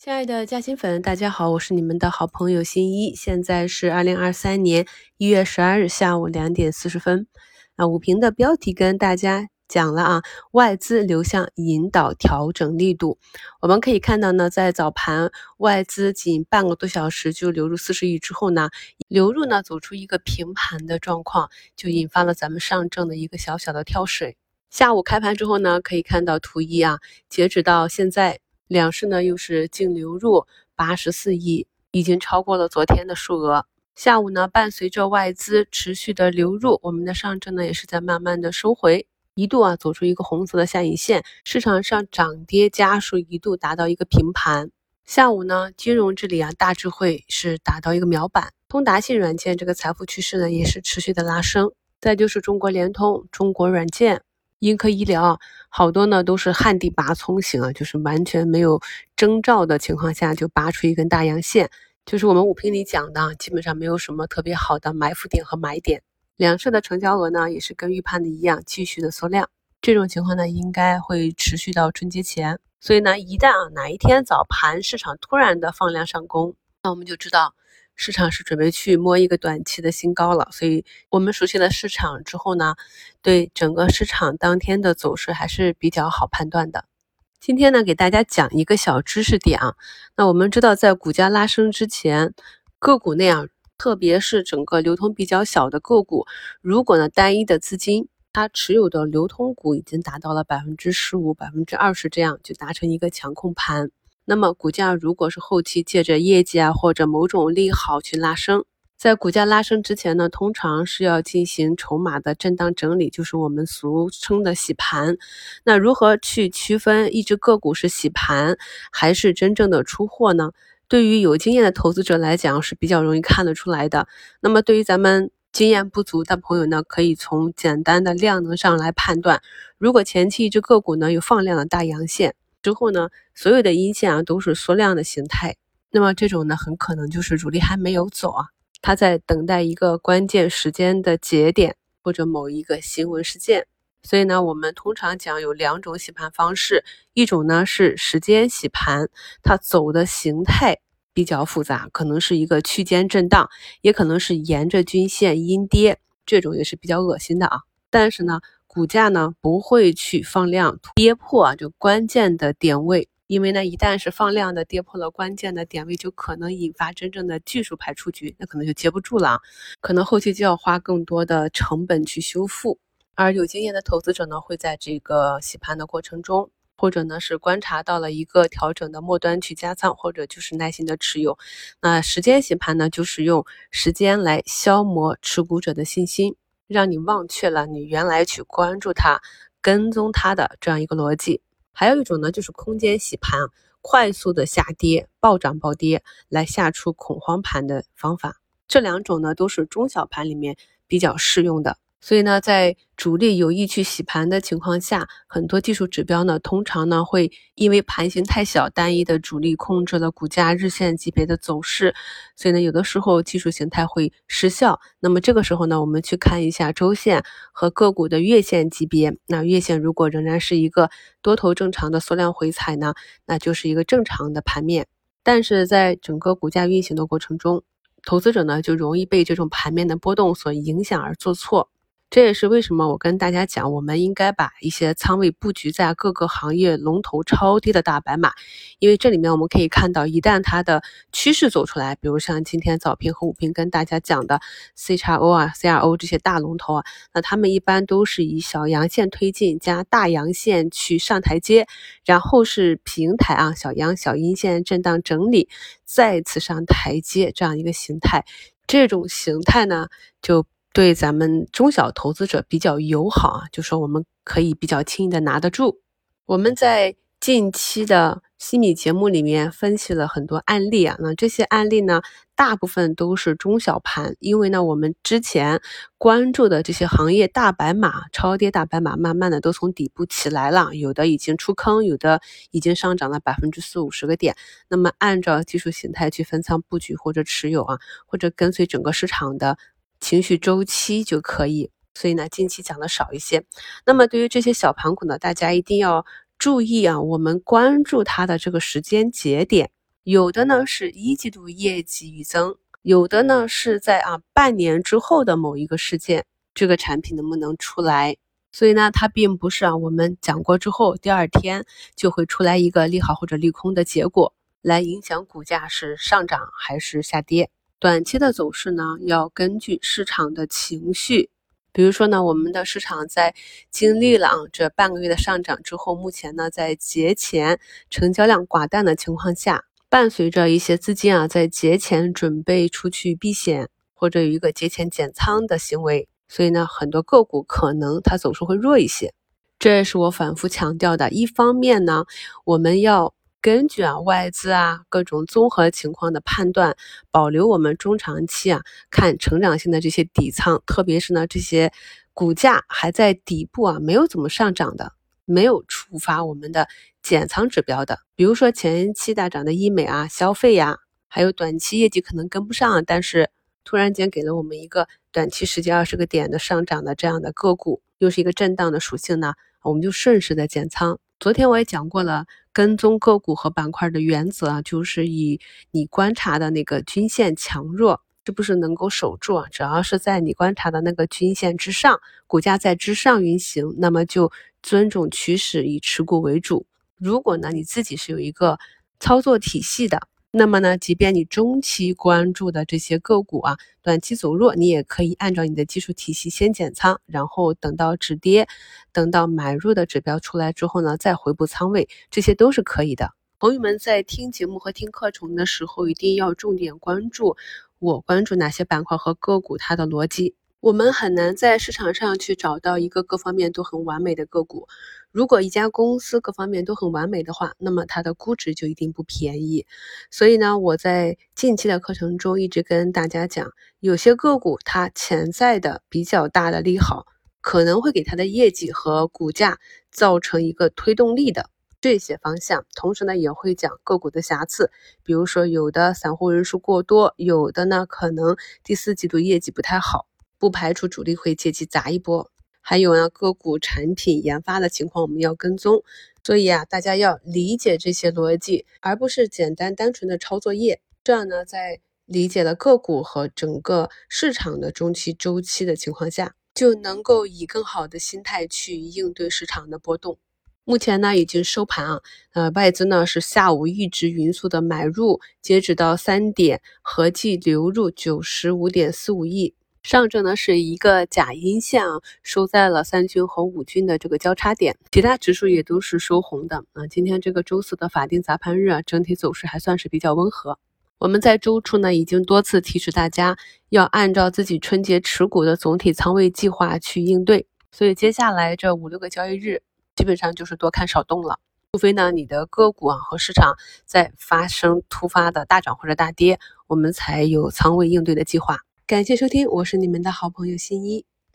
亲爱的嘉兴粉，大家好，我是你们的好朋友新一。现在是二零二三年一月十二日下午两点四十分。啊，午评的标题跟大家讲了啊，外资流向引导调整力度。我们可以看到呢，在早盘外资仅半个多小时就流入四十亿之后呢，流入呢走出一个平盘的状况，就引发了咱们上证的一个小小的跳水。下午开盘之后呢，可以看到图一啊，截止到现在。两市呢又是净流入八十四亿，已经超过了昨天的数额。下午呢，伴随着外资持续的流入，我们的上证呢也是在慢慢的收回，一度啊走出一个红色的下影线，市场上涨跌家数一度达到一个平盘。下午呢，金融这里啊大智慧是达到一个秒板，通达信软件这个财富趋势呢也是持续的拉升。再就是中国联通、中国软件。英科医疗好多呢，都是旱地拔葱型啊，就是完全没有征兆的情况下就拔出一根大阳线，就是我们五评里讲的，基本上没有什么特别好的埋伏点和买点。两市的成交额呢，也是跟预判的一样，继续的缩量。这种情况呢，应该会持续到春节前。所以呢，一旦啊哪一天早盘市场突然的放量上攻，那我们就知道。市场是准备去摸一个短期的新高了，所以我们熟悉了市场之后呢，对整个市场当天的走势还是比较好判断的。今天呢，给大家讲一个小知识点啊。那我们知道，在股价拉升之前，个股那样，特别是整个流通比较小的个股，如果呢单一的资金它持有的流通股已经达到了百分之十五、百分之二十这样，就达成一个强控盘。那么股价如果是后期借着业绩啊或者某种利好去拉升，在股价拉升之前呢，通常是要进行筹码的震荡整理，就是我们俗称的洗盘。那如何去区分一只个股是洗盘还是真正的出货呢？对于有经验的投资者来讲是比较容易看得出来的。那么对于咱们经验不足的朋友呢，可以从简单的量能上来判断。如果前期一只个股呢有放量的大阳线。之后呢，所有的阴线啊都是缩量的形态，那么这种呢很可能就是主力还没有走啊，他在等待一个关键时间的节点或者某一个新闻事件。所以呢，我们通常讲有两种洗盘方式，一种呢是时间洗盘，它走的形态比较复杂，可能是一个区间震荡，也可能是沿着均线阴跌，这种也是比较恶心的啊。但是呢。股价呢不会去放量跌破啊，就关键的点位，因为呢一旦是放量的跌破了关键的点位，就可能引发真正的技术排出局，那可能就接不住了，可能后期就要花更多的成本去修复。而有经验的投资者呢，会在这个洗盘的过程中，或者呢是观察到了一个调整的末端去加仓，或者就是耐心的持有。那时间洗盘呢，就是用时间来消磨持股者的信心。让你忘却了你原来去关注它、跟踪它的这样一个逻辑。还有一种呢，就是空间洗盘，快速的下跌、暴涨暴跌来下出恐慌盘的方法。这两种呢，都是中小盘里面比较适用的。所以呢，在主力有意去洗盘的情况下，很多技术指标呢，通常呢会因为盘形太小，单一的主力控制了股价日线级别的走势，所以呢，有的时候技术形态会失效。那么这个时候呢，我们去看一下周线和个股的月线级别。那月线如果仍然是一个多头正常的缩量回踩呢，那就是一个正常的盘面。但是在整个股价运行的过程中，投资者呢就容易被这种盘面的波动所影响而做错。这也是为什么我跟大家讲，我们应该把一些仓位布局在各个行业龙头超低的大白马，因为这里面我们可以看到，一旦它的趋势走出来，比如像今天早评和午评跟大家讲的 C x O 啊、CRO 这些大龙头啊，那他们一般都是以小阳线推进加大阳线去上台阶，然后是平台啊小阳小阴线震荡整理，再次上台阶这样一个形态。这种形态呢，就。对咱们中小投资者比较友好啊，就说我们可以比较轻易的拿得住。我们在近期的西米节目里面分析了很多案例啊，那这些案例呢，大部分都是中小盘，因为呢，我们之前关注的这些行业大白马、超跌大白马，慢慢的都从底部起来了，有的已经出坑，有的已经上涨了百分之四五十个点。那么按照技术形态去分仓布局或者持有啊，或者跟随整个市场的。情绪周期就可以，所以呢，近期讲的少一些。那么对于这些小盘股呢，大家一定要注意啊，我们关注它的这个时间节点，有的呢是一季度业绩预增，有的呢是在啊半年之后的某一个事件，这个产品能不能出来？所以呢，它并不是啊我们讲过之后第二天就会出来一个利好或者利空的结果，来影响股价是上涨还是下跌。短期的走势呢，要根据市场的情绪。比如说呢，我们的市场在经历了啊这半个月的上涨之后，目前呢在节前成交量寡淡的情况下，伴随着一些资金啊在节前准备出去避险或者有一个节前减仓的行为，所以呢很多个股可能它走势会弱一些。这也是我反复强调的。一方面呢，我们要。根据啊外资啊各种综合情况的判断，保留我们中长期啊看成长性的这些底仓，特别是呢这些股价还在底部啊没有怎么上涨的，没有触发我们的减仓指标的，比如说前期大涨的医美啊、消费呀，还有短期业绩可能跟不上，但是突然间给了我们一个短期十几二十个点的上涨的这样的个股，又是一个震荡的属性呢，我们就顺势的减仓。昨天我也讲过了，跟踪个股和板块的原则啊，就是以你观察的那个均线强弱是不是能够守住啊？只要是在你观察的那个均线之上，股价在之上运行，那么就尊重趋势，以持股为主。如果呢，你自己是有一个操作体系的。那么呢，即便你中期关注的这些个股啊，短期走弱，你也可以按照你的技术体系先减仓，然后等到止跌，等到买入的指标出来之后呢，再回补仓位，这些都是可以的。朋友们在听节目和听课程的时候，一定要重点关注我关注哪些板块和个股它的逻辑。我们很难在市场上去找到一个各方面都很完美的个股。如果一家公司各方面都很完美的话，那么它的估值就一定不便宜。所以呢，我在近期的课程中一直跟大家讲，有些个股它潜在的比较大的利好，可能会给它的业绩和股价造成一个推动力的这些方向。同时呢，也会讲个股的瑕疵，比如说有的散户人数过多，有的呢可能第四季度业绩不太好。不排除主力会借机砸一波，还有呢，个股产品研发的情况我们要跟踪，所以啊，大家要理解这些逻辑，而不是简单单纯的抄作业。这样呢，在理解了个股和整个市场的中期周期的情况下，就能够以更好的心态去应对市场的波动。目前呢，已经收盘啊，呃，外资呢是下午一直匀速的买入，截止到三点，合计流入九十五点四五亿。上证呢是一个假阴线啊，收在了三均和五均的这个交叉点，其他指数也都是收红的啊。今天这个周四的法定砸盘日啊，整体走势还算是比较温和。我们在周初呢已经多次提示大家要按照自己春节持股的总体仓位计划去应对，所以接下来这五六个交易日基本上就是多看少动了，除非呢你的个股啊和市场在发生突发的大涨或者大跌，我们才有仓位应对的计划。感谢收听，我是你们的好朋友新一。